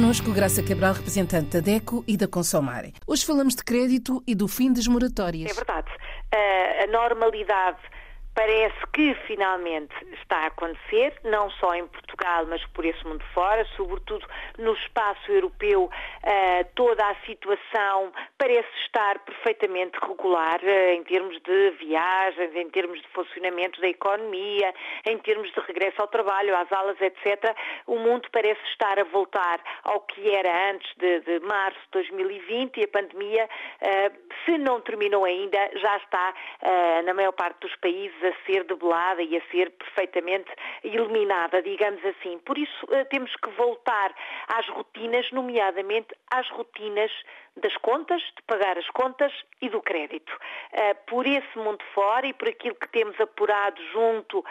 Connosco, Graça Cabral, representante da DECO e da Consomare. Hoje falamos de crédito e do fim das moratórias. É verdade. A normalidade parece que finalmente está a acontecer, não só em Portugal, mas por esse mundo fora, sobretudo no espaço europeu, uh, toda a situação parece estar perfeitamente regular uh, em termos de viagens, em termos de funcionamento da economia, em termos de regresso ao trabalho, às aulas, etc. O mundo parece estar a voltar ao que era antes de, de março de 2020 e a pandemia, uh, se não terminou ainda, já está na maior parte dos países a ser debelada e a ser perfeitamente eliminada, digamos assim. Por isso eh, temos que voltar às rotinas, nomeadamente às rotinas das contas, de pagar as contas e do crédito. Uh, por esse mundo fora e por aquilo que temos apurado junto uh,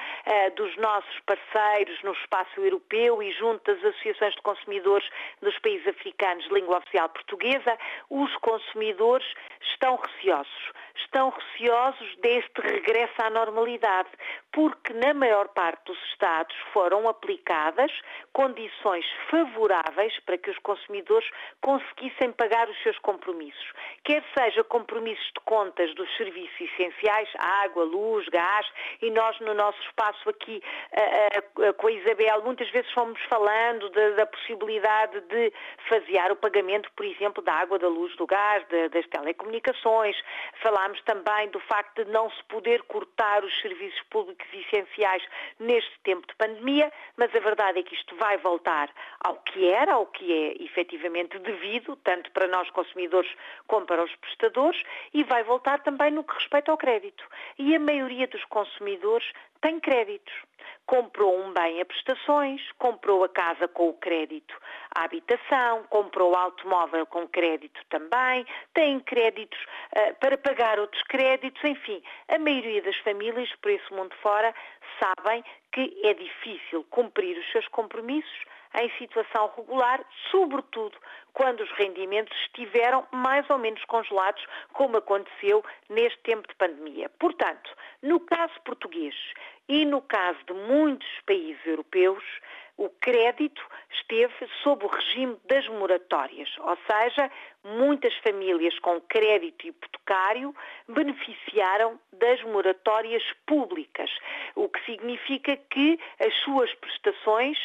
dos nossos parceiros no espaço europeu e junto das associações de consumidores dos países africanos de língua oficial portuguesa, os consumidores estão receosos. Estão receosos deste regresso à normalidade, porque na maior parte dos Estados foram aplicadas condições favoráveis para que os consumidores conseguissem pagar os seus compromissos, quer seja compromissos de contas dos serviços essenciais, água, luz, gás, e nós no nosso espaço aqui uh, uh, com a Isabel muitas vezes fomos falando de, da possibilidade de fasear o pagamento, por exemplo, da água, da luz, do gás, de, das telecomunicações. Falámos também do facto de não se poder cortar os serviços públicos essenciais neste tempo de pandemia, mas a verdade é que isto vai voltar ao que era, ao que é efetivamente devido, tanto para nós consumidores como para os prestadores e vai voltar também no que respeita ao crédito. E a maioria dos consumidores tem créditos. Comprou um bem a prestações, comprou a casa com o crédito à habitação, comprou o automóvel com crédito também, tem créditos uh, para pagar outros créditos, enfim, a maioria das famílias por esse mundo fora sabem que é difícil cumprir os seus compromissos em situação regular, sobretudo quando os rendimentos estiveram mais ou menos congelados, como aconteceu neste tempo de pandemia. Portanto, no caso português e no caso de muitos países europeus, o crédito esteve sob o regime das moratórias, ou seja, muitas famílias com crédito hipotecário beneficiaram das moratórias públicas, o que significa que as suas prestações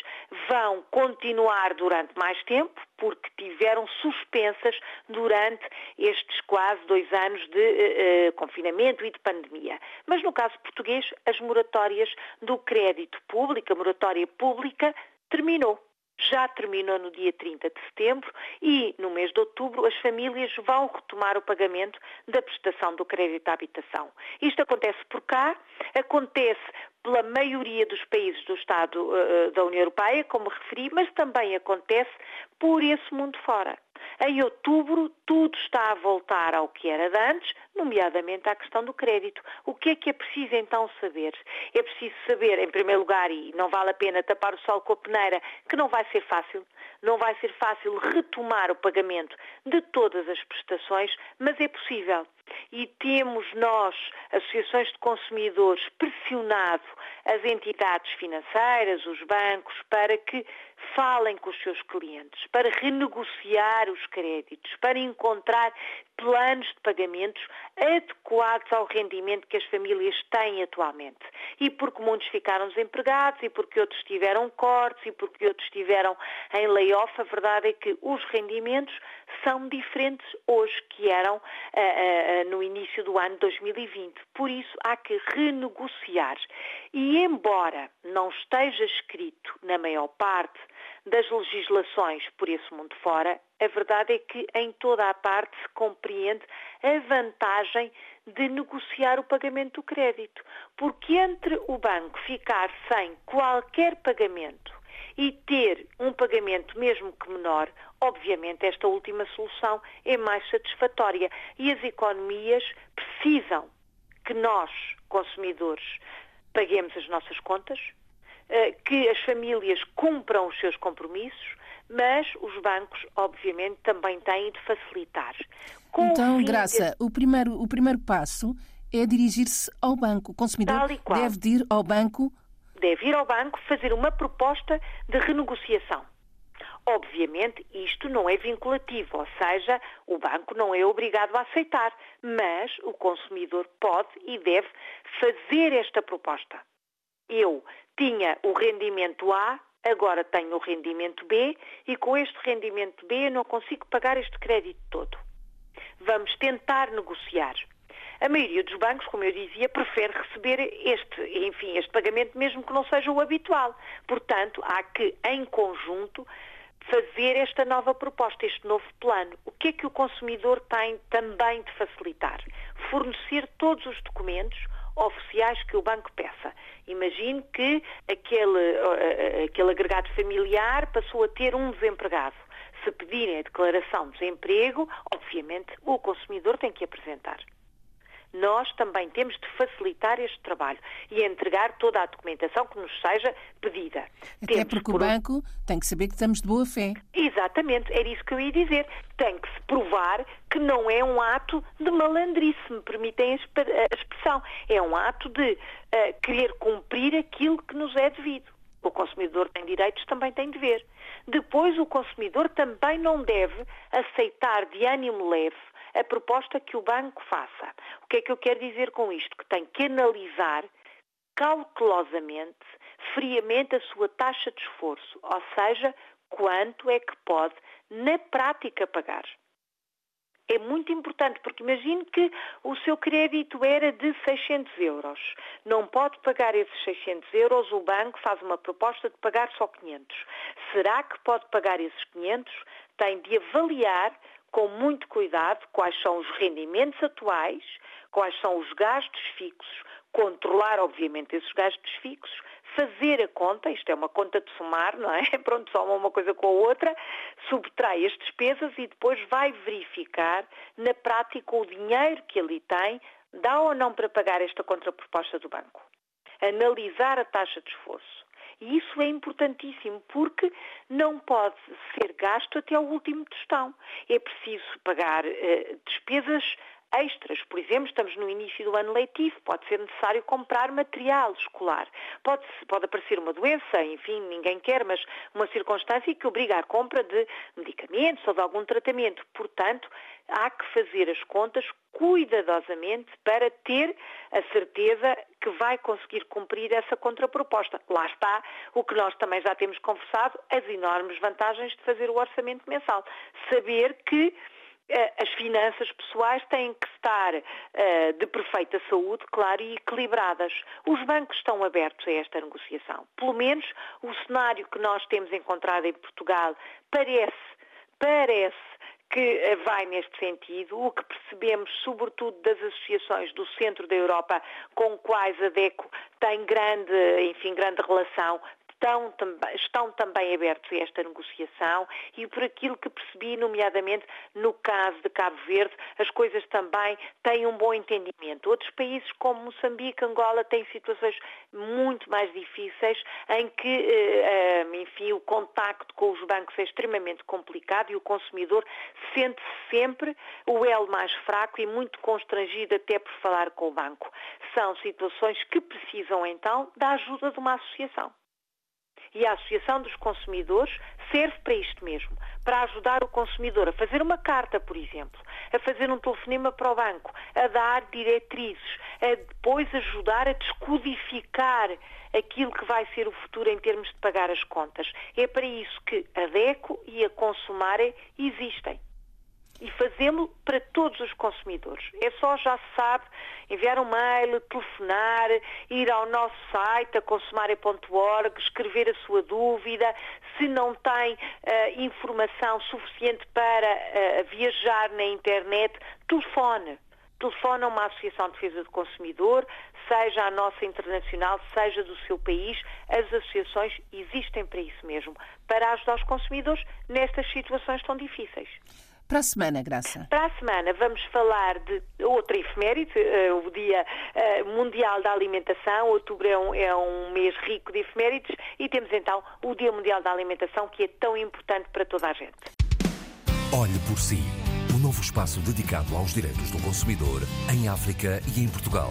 vão continuar durante mais tempo, porque tiveram suspensas durante estes quase dois anos de uh, uh, confinamento e de pandemia. Mas no caso português, as moratórias do crédito público, a moratória pública, terminou já terminou no dia 30 de setembro e no mês de outubro as famílias vão retomar o pagamento da prestação do crédito à habitação. Isto acontece por cá, acontece pela maioria dos países do Estado uh, da União Europeia, como referi, mas também acontece por esse mundo fora. Em outubro, tudo está a voltar ao que era de antes, nomeadamente à questão do crédito. O que é que é preciso então saber? É preciso saber, em primeiro lugar, e não vale a pena tapar o sol com a peneira, que não vai ser fácil. Não vai ser fácil retomar o pagamento de todas as prestações, mas é possível. E temos nós, associações de consumidores, pressionado as entidades financeiras, os bancos, para que falem com os seus clientes, para renegociar os créditos, para encontrar planos de pagamentos adequados ao rendimento que as famílias têm atualmente. E porque muitos ficaram desempregados, e porque outros tiveram cortes, e porque outros estiveram em layoff, a verdade é que os rendimentos são diferentes hoje que eram uh, uh, no início do ano 2020. Por isso há que renegociar. E embora não esteja escrito na maior parte das legislações por esse mundo fora, a verdade é que em toda a parte se compreende a vantagem de negociar o pagamento do crédito, porque entre o banco ficar sem qualquer pagamento e ter um pagamento mesmo que menor, obviamente esta última solução é mais satisfatória. E as economias precisam que nós, consumidores, paguemos as nossas contas, que as famílias cumpram os seus compromissos, mas os bancos, obviamente, também têm de facilitar. Com então, o Graça, de... o, primeiro, o primeiro passo é dirigir-se ao banco. O consumidor deve ir ao banco. Deve ir ao banco fazer uma proposta de renegociação. Obviamente, isto não é vinculativo, ou seja, o banco não é obrigado a aceitar, mas o consumidor pode e deve fazer esta proposta. Eu tinha o rendimento A, agora tenho o rendimento B e com este rendimento B eu não consigo pagar este crédito todo. Vamos tentar negociar. A maioria dos bancos, como eu dizia, prefere receber este, enfim, este pagamento mesmo que não seja o habitual. Portanto, há que, em conjunto, fazer esta nova proposta, este novo plano. O que é que o consumidor tem também de facilitar? Fornecer todos os documentos oficiais que o banco peça. Imagine que aquele, aquele agregado familiar passou a ter um desempregado. Se pedirem a declaração de desemprego, obviamente o consumidor tem que apresentar nós também temos de facilitar este trabalho e entregar toda a documentação que nos seja pedida. Até temos porque por... o banco tem que saber que estamos de boa fé. Exatamente, era isso que eu ia dizer. Tem que se provar que não é um ato de malandrice, me permitem a expressão. É um ato de uh, querer cumprir aquilo que nos é devido. O consumidor tem direitos, também tem dever. Depois, o consumidor também não deve aceitar de ânimo leve a proposta que o banco faça. O que é que eu quero dizer com isto? Que tem que analisar cautelosamente, friamente, a sua taxa de esforço, ou seja, quanto é que pode, na prática, pagar. É muito importante, porque imagine que o seu crédito era de 600 euros. Não pode pagar esses 600 euros, o banco faz uma proposta de pagar só 500. Será que pode pagar esses 500? Tem de avaliar com muito cuidado quais são os rendimentos atuais, quais são os gastos fixos, controlar, obviamente, esses gastos fixos, fazer a conta, isto é uma conta de somar, não é? Pronto, soma uma coisa com a outra, subtrai as despesas e depois vai verificar, na prática, o dinheiro que ali tem, dá ou não para pagar esta contraproposta do banco. Analisar a taxa de esforço. E isso é importantíssimo porque não pode ser gasto até ao último tostão. É preciso pagar uh, despesas extras. Por exemplo, estamos no início do ano letivo, pode ser necessário comprar material escolar. Pode, pode aparecer uma doença, enfim, ninguém quer, mas uma circunstância que obriga à compra de medicamentos ou de algum tratamento. Portanto, há que fazer as contas cuidadosamente para ter a certeza que vai conseguir cumprir essa contraproposta. Lá está o que nós também já temos conversado, as enormes vantagens de fazer o orçamento mensal. Saber que as finanças pessoais têm que estar uh, de perfeita saúde, claro, e equilibradas. Os bancos estão abertos a esta negociação. Pelo menos o cenário que nós temos encontrado em Portugal parece, parece que eh, vai neste sentido. O que percebemos, sobretudo das associações do centro da Europa, com quais a DECO tem grande, enfim, grande relação, estão, estão também abertos a esta negociação e por aquilo que percebi, nomeadamente no caso de Cabo Verde, as coisas também têm um bom entendimento. Outros países como Moçambique, Angola, têm situações muito mais difíceis em que, eh, eh, enfim, o contacto com os bancos é extremamente complicado e o consumidor sente-se sempre o elo mais fraco e muito constrangido até por falar com o banco. São situações que precisam então da ajuda de uma associação. E a Associação dos Consumidores serve para isto mesmo, para ajudar o consumidor a fazer uma carta, por exemplo, a fazer um telefonema para o banco, a dar diretrizes, a depois ajudar a descodificar aquilo que vai ser o futuro em termos de pagar as contas. É para isso que a DECO e a Consumare existem e fazê-lo para todos os consumidores. É só, já se sabe, enviar um mail, telefonar, ir ao nosso site, a consumare.org, escrever a sua dúvida. Se não tem uh, informação suficiente para uh, viajar na internet, telefone. Telefone a uma Associação de Defesa do Consumidor, seja a nossa internacional, seja do seu país, as associações existem para isso mesmo, para ajudar os consumidores nestas situações tão difíceis. Para a semana, Graça. Para a semana vamos falar de outra efeméride, uh, o Dia uh, Mundial da Alimentação. Outubro é um, é um mês rico de efemérides e temos então o Dia Mundial da Alimentação que é tão importante para toda a gente. Olhe por si. O um novo espaço dedicado aos direitos do consumidor em África e em Portugal